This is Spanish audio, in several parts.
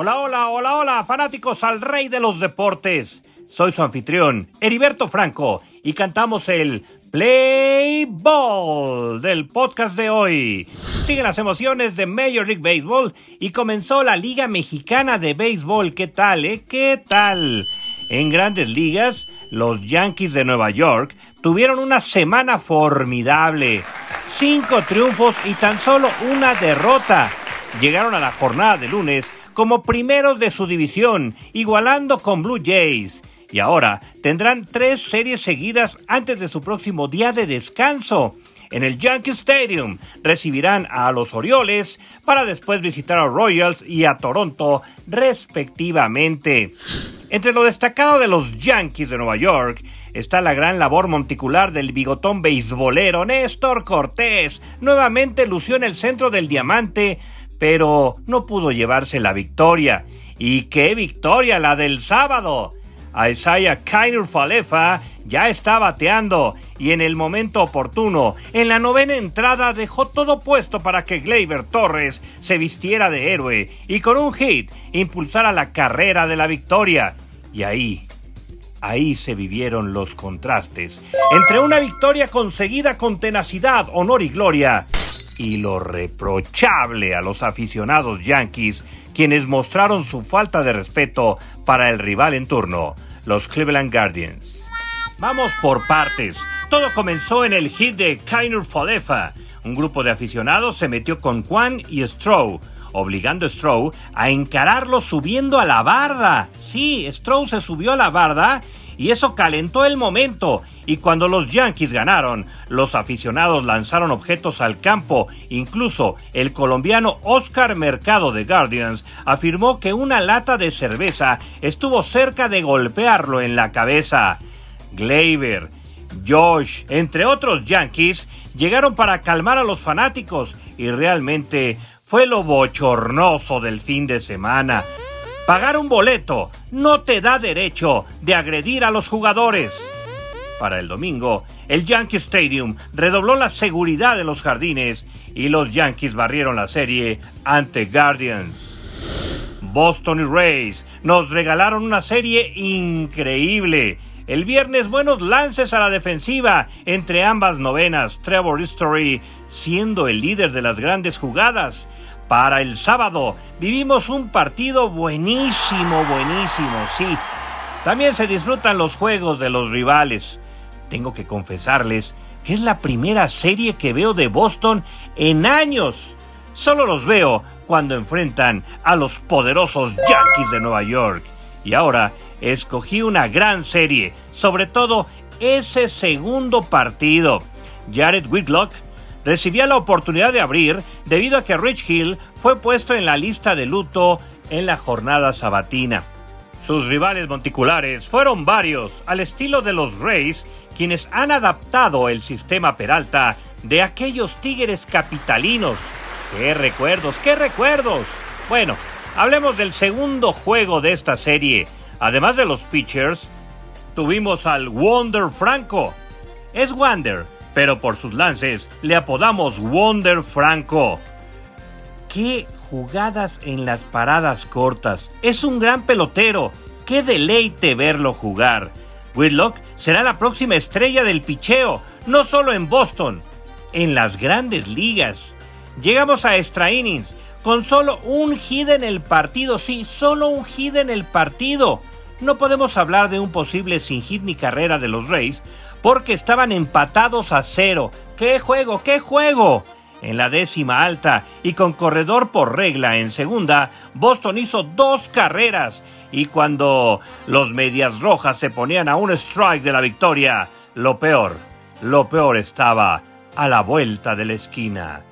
Hola, hola, hola, hola, fanáticos al rey de los deportes. Soy su anfitrión, Heriberto Franco, y cantamos el Play Ball del podcast de hoy. Siguen las emociones de Major League Baseball y comenzó la Liga Mexicana de Béisbol. ¿Qué tal, eh? ¿Qué tal? En grandes ligas, los Yankees de Nueva York tuvieron una semana formidable. Cinco triunfos y tan solo una derrota. Llegaron a la jornada de lunes como primeros de su división, igualando con Blue Jays. Y ahora tendrán tres series seguidas antes de su próximo día de descanso. En el Yankee Stadium recibirán a los Orioles para después visitar a Royals y a Toronto respectivamente. Entre lo destacado de los Yankees de Nueva York está la gran labor monticular del bigotón beisbolero Néstor Cortés. Nuevamente lució en el centro del diamante, pero no pudo llevarse la victoria. ¿Y qué victoria la del sábado? Isaiah Kainer Falefa ya está bateando y en el momento oportuno, en la novena entrada dejó todo puesto para que Gleyber Torres se vistiera de héroe y con un hit impulsara la carrera de la victoria. Y ahí, ahí se vivieron los contrastes entre una victoria conseguida con tenacidad, honor y gloria y lo reprochable a los aficionados yankees quienes mostraron su falta de respeto para el rival en turno, los Cleveland Guardians. Vamos por partes. Todo comenzó en el hit de Kainer Falefa. Un grupo de aficionados se metió con Juan y Stroh, obligando a Stroh a encararlo subiendo a la barda. Sí, Stroh se subió a la barda y eso calentó el momento. Y cuando los Yankees ganaron, los aficionados lanzaron objetos al campo. Incluso el colombiano Oscar Mercado de Guardians afirmó que una lata de cerveza estuvo cerca de golpearlo en la cabeza. Gleyber, Josh, entre otros Yankees, llegaron para calmar a los fanáticos y realmente fue lo bochornoso del fin de semana. Pagar un boleto no te da derecho de agredir a los jugadores. Para el domingo, el Yankee Stadium redobló la seguridad de los jardines y los Yankees barrieron la serie ante Guardians. Boston y Rays nos regalaron una serie increíble. El viernes buenos lances a la defensiva entre ambas novenas, Trevor History siendo el líder de las grandes jugadas para el sábado vivimos un partido buenísimo, buenísimo, sí. También se disfrutan los juegos de los rivales. Tengo que confesarles que es la primera serie que veo de Boston en años. Solo los veo cuando enfrentan a los poderosos Yankees de Nueva York. Y ahora escogí una gran serie, sobre todo ese segundo partido. Jared Whitlock recibía la oportunidad de abrir debido a que Rich Hill fue puesto en la lista de luto en la jornada sabatina. Sus rivales monticulares fueron varios, al estilo de los Rays, quienes han adaptado el sistema Peralta de aquellos tigres capitalinos. ¡Qué recuerdos, qué recuerdos! Bueno, hablemos del segundo juego de esta serie. Además de los pitchers, tuvimos al Wonder Franco. Es Wander, pero por sus lances le apodamos Wonder Franco. ¡Qué jugadas en las paradas cortas! Es un gran pelotero. ¡Qué deleite verlo jugar! Whitlock será la próxima estrella del picheo, no solo en Boston, en las grandes ligas. Llegamos a extra innings, con solo un hit en el partido, sí, solo un hit en el partido. No podemos hablar de un posible sin hit ni carrera de los Rays, porque estaban empatados a cero. ¡Qué juego, qué juego! En la décima alta y con corredor por regla en segunda, Boston hizo dos carreras y cuando los medias rojas se ponían a un strike de la victoria, lo peor, lo peor estaba a la vuelta de la esquina.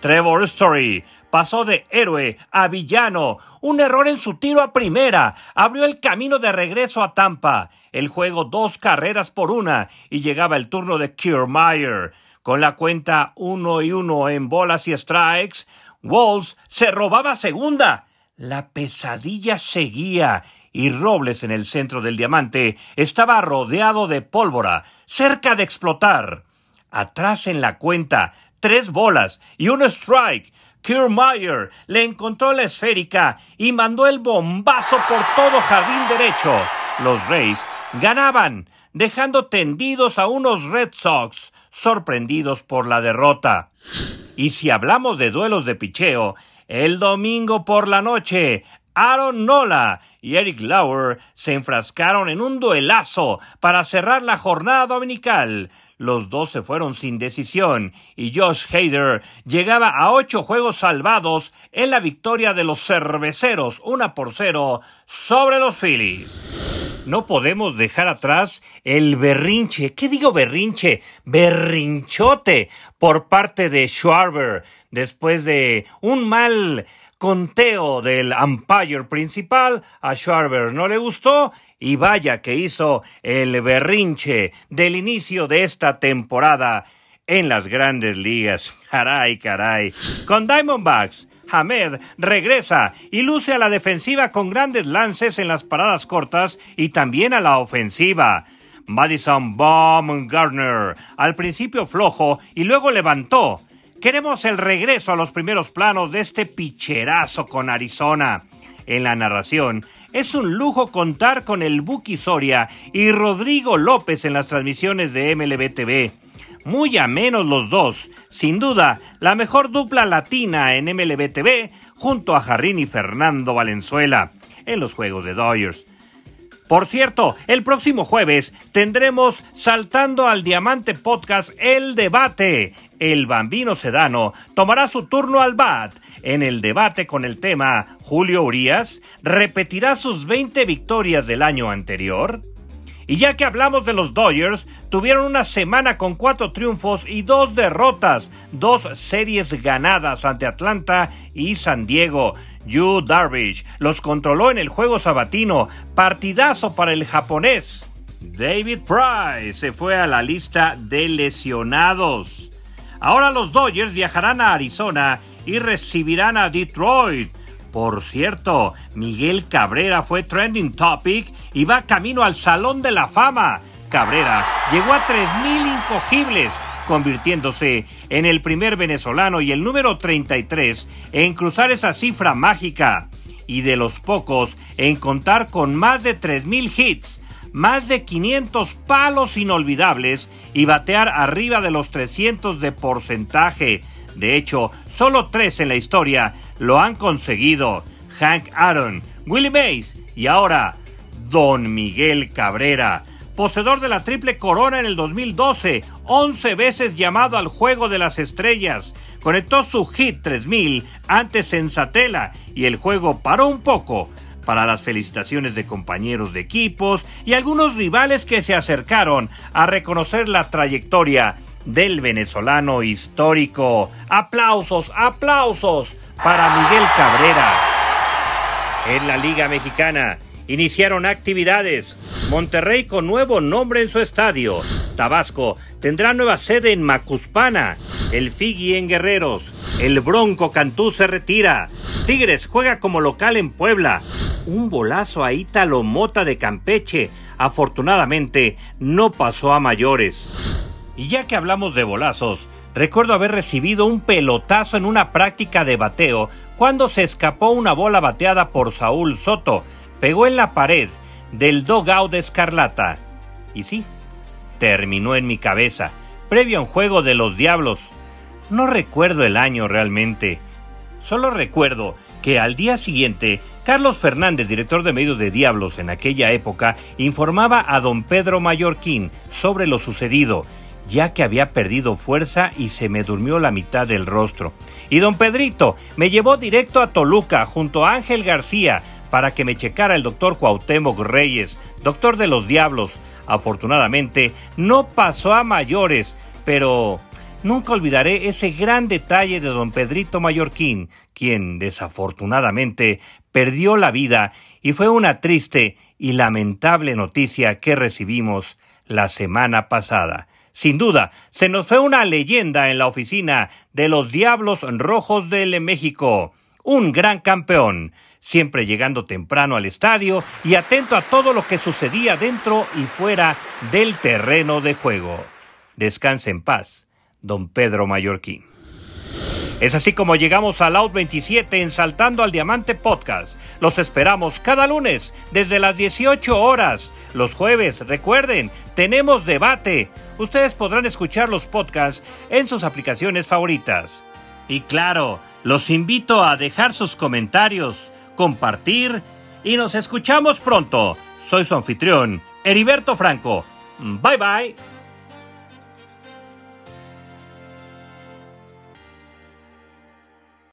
Trevor Story pasó de héroe a villano. Un error en su tiro a primera abrió el camino de regreso a Tampa. El juego dos carreras por una y llegaba el turno de Kiermaier. Con la cuenta uno y uno en bolas y strikes, Walls se robaba segunda. La pesadilla seguía y Robles en el centro del diamante estaba rodeado de pólvora, cerca de explotar. Atrás en la cuenta, tres bolas y un strike. Kiermaier le encontró la esférica y mandó el bombazo por todo jardín derecho. Los Rays ganaban, dejando tendidos a unos Red Sox sorprendidos por la derrota. Y si hablamos de duelos de picheo, el domingo por la noche, Aaron Nola y Eric Lauer se enfrascaron en un duelazo para cerrar la jornada dominical. Los dos se fueron sin decisión y Josh Hader llegaba a ocho juegos salvados en la victoria de los cerveceros, una por cero, sobre los Phillies. No podemos dejar atrás el berrinche, ¿qué digo berrinche? Berrinchote por parte de Schwarber después de un mal conteo del umpire principal. A Schwarber no le gustó y vaya que hizo el berrinche del inicio de esta temporada en las grandes ligas. Caray, caray. Con Diamondbacks, Hamed regresa y luce a la defensiva con grandes lances en las paradas cortas y también a la ofensiva. Madison Baumgartner, al principio flojo y luego levantó. Queremos el regreso a los primeros planos de este picherazo con Arizona. En la narración, es un lujo contar con el Buki Soria y Rodrigo López en las transmisiones de MLB TV. Muy a menos los dos, sin duda, la mejor dupla latina en MLB TV junto a Jarrín y Fernando Valenzuela en los juegos de Dodgers. Por cierto, el próximo jueves tendremos Saltando al Diamante Podcast El Debate. El bambino sedano tomará su turno al bat en el debate con el tema Julio Urias repetirá sus 20 victorias del año anterior. Y ya que hablamos de los Dodgers, tuvieron una semana con cuatro triunfos y dos derrotas, dos series ganadas ante Atlanta y San Diego. Yu Darvish los controló en el juego sabatino, partidazo para el japonés. David Price se fue a la lista de lesionados. Ahora los Dodgers viajarán a Arizona y recibirán a Detroit. Por cierto, Miguel Cabrera fue trending topic y va camino al Salón de la Fama. Cabrera llegó a 3.000 incogibles, convirtiéndose en el primer venezolano y el número 33 en cruzar esa cifra mágica, y de los pocos en contar con más de 3.000 hits, más de 500 palos inolvidables y batear arriba de los 300 de porcentaje. De hecho, solo tres en la historia lo han conseguido. Hank Aaron, Willie Mays y ahora Don Miguel Cabrera, poseedor de la triple corona en el 2012, 11 veces llamado al Juego de las Estrellas. Conectó su hit 3000 antes en Satela y el juego paró un poco para las felicitaciones de compañeros de equipos y algunos rivales que se acercaron a reconocer la trayectoria del venezolano histórico. Aplausos, aplausos para Miguel Cabrera. En la Liga Mexicana iniciaron actividades. Monterrey con nuevo nombre en su estadio. Tabasco tendrá nueva sede en Macuspana. El Figi en Guerreros. El Bronco Cantú se retira. Tigres juega como local en Puebla. Un bolazo a Ítalo Mota de Campeche. Afortunadamente no pasó a mayores. Y ya que hablamos de bolazos, recuerdo haber recibido un pelotazo en una práctica de bateo cuando se escapó una bola bateada por Saúl Soto. Pegó en la pared del dogout de Escarlata. Y sí, terminó en mi cabeza, previo a un juego de los Diablos. No recuerdo el año realmente. Solo recuerdo que al día siguiente, Carlos Fernández, director de medios de Diablos en aquella época, informaba a don Pedro Mallorquín sobre lo sucedido ya que había perdido fuerza y se me durmió la mitad del rostro. Y don Pedrito me llevó directo a Toluca junto a Ángel García para que me checara el doctor Cuauhtémoc Reyes, doctor de los diablos. Afortunadamente no pasó a mayores, pero nunca olvidaré ese gran detalle de don Pedrito Mallorquín, quien desafortunadamente perdió la vida y fue una triste y lamentable noticia que recibimos la semana pasada. Sin duda, se nos fue una leyenda en la oficina de los Diablos Rojos del México. Un gran campeón, siempre llegando temprano al estadio y atento a todo lo que sucedía dentro y fuera del terreno de juego. Descanse en paz, don Pedro Mallorquín. Es así como llegamos al Out 27 en Saltando al Diamante Podcast. Los esperamos cada lunes desde las 18 horas. Los jueves, recuerden, tenemos debate. Ustedes podrán escuchar los podcasts en sus aplicaciones favoritas. Y claro, los invito a dejar sus comentarios, compartir y nos escuchamos pronto. Soy su anfitrión, Heriberto Franco. Bye bye.